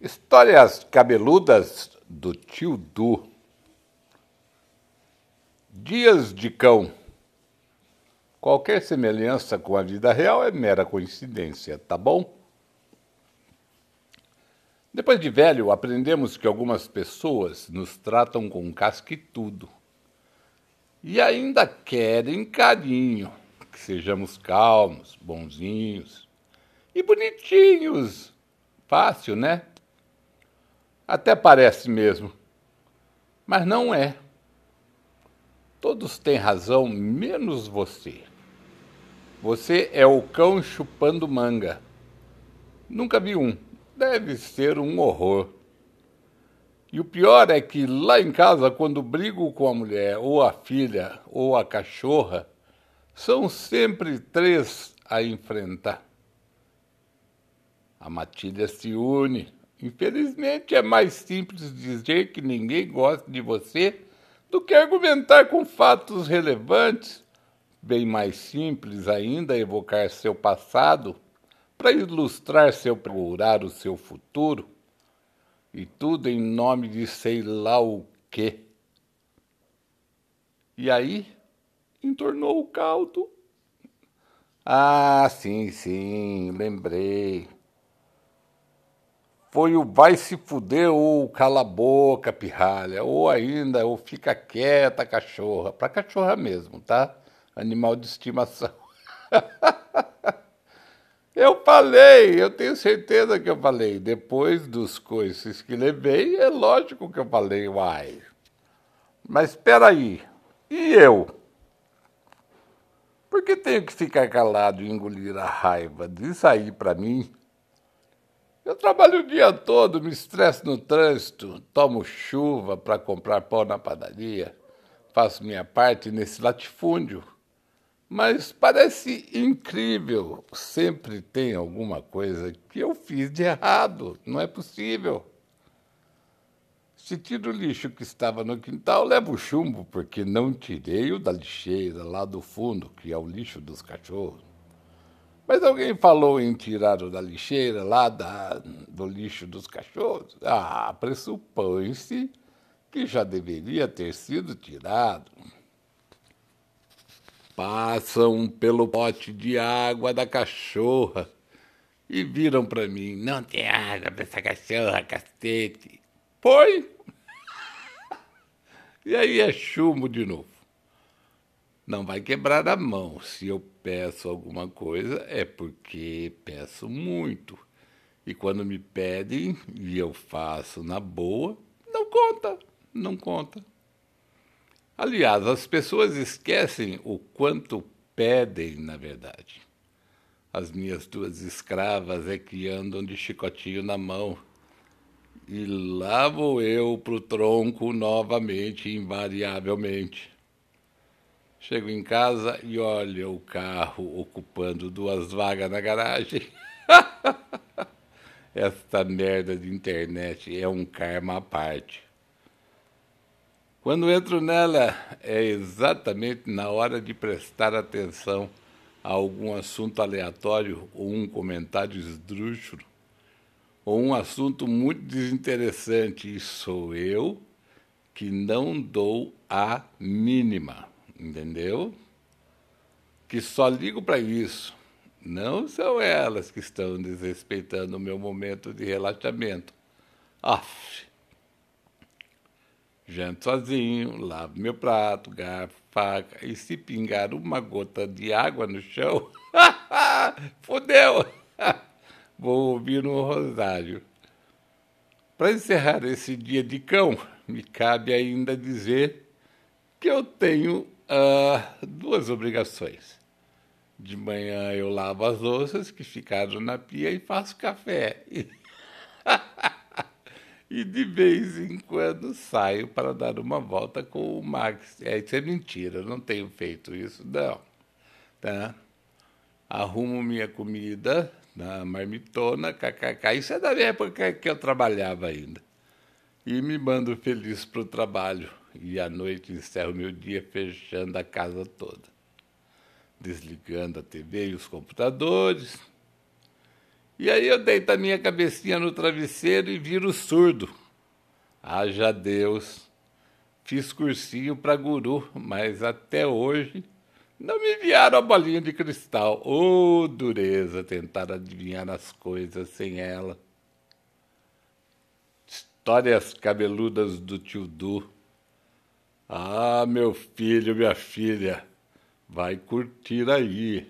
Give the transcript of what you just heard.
Histórias cabeludas do tio Du. Dias de cão. Qualquer semelhança com a vida real é mera coincidência, tá bom? Depois de velho, aprendemos que algumas pessoas nos tratam com casca e tudo. E ainda querem carinho, que sejamos calmos, bonzinhos e bonitinhos. Fácil, né? Até parece mesmo. Mas não é. Todos têm razão, menos você. Você é o cão chupando manga. Nunca vi um. Deve ser um horror. E o pior é que lá em casa, quando brigo com a mulher, ou a filha, ou a cachorra, são sempre três a enfrentar. A matilha se une, Infelizmente, é mais simples dizer que ninguém gosta de você do que argumentar com fatos relevantes. Bem mais simples ainda evocar seu passado para ilustrar seu procurar o seu futuro. E tudo em nome de sei lá o quê. E aí, entornou o caldo. Ah, sim, sim, lembrei foi o vai se fuder ou cala a boca, pirralha, ou ainda o fica quieta, cachorra. Para cachorra mesmo, tá? Animal de estimação. eu falei, eu tenho certeza que eu falei. Depois dos coices que levei, é lógico que eu falei, uai. Mas espera aí, e eu? Por que tenho que ficar calado e engolir a raiva? Diz aí para mim eu trabalho o dia todo, me estresso no trânsito, tomo chuva para comprar pão na padaria, faço minha parte nesse latifúndio. Mas parece incrível, sempre tem alguma coisa que eu fiz de errado, não é possível. Se tiro o lixo que estava no quintal, levo chumbo, porque não tirei o da lixeira lá do fundo, que é o lixo dos cachorros. Mas alguém falou em tirar da lixeira lá da, do lixo dos cachorros? Ah, pressupõe-se que já deveria ter sido tirado. Passam pelo pote de água da cachorra e viram para mim: não tem água para essa cachorra, cacete. Foi! e aí é chumbo de novo não vai quebrar a mão. Se eu peço alguma coisa, é porque peço muito. E quando me pedem e eu faço na boa, não conta, não conta. Aliás, as pessoas esquecem o quanto pedem, na verdade. As minhas duas escravas é que andam de chicotinho na mão. E lá vou eu pro tronco novamente, invariavelmente. Chego em casa e olho o carro ocupando duas vagas na garagem. Esta merda de internet é um karma à parte. Quando entro nela, é exatamente na hora de prestar atenção a algum assunto aleatório ou um comentário esdrúxulo ou um assunto muito desinteressante e sou eu que não dou a mínima entendeu? Que só ligo para isso. Não são elas que estão desrespeitando o meu momento de relaxamento. Aff. Janto sozinho, lavo meu prato, garfo, faca, e se pingar uma gota de água no chão, fudeu! Vou ouvir um rosário. Para encerrar esse dia de cão, me cabe ainda dizer que eu tenho uh, duas obrigações. De manhã eu lavo as louças que ficaram na pia e faço café. e de vez em quando saio para dar uma volta com o Max. É, isso é mentira, não tenho feito isso, não. Tá? Arrumo minha comida na marmitona, kkk. Isso é da época que eu trabalhava ainda. E me mando feliz para o trabalho e à noite encerro meu dia fechando a casa toda, desligando a TV e os computadores. E aí eu deito a minha cabecinha no travesseiro e viro surdo. Haja Deus. Fiz cursinho para guru, mas até hoje não me enviaram a bolinha de cristal. Ô, oh, dureza tentar adivinhar as coisas sem ela. Histórias cabeludas do tio Du. Ah, meu filho, minha filha, vai curtir aí.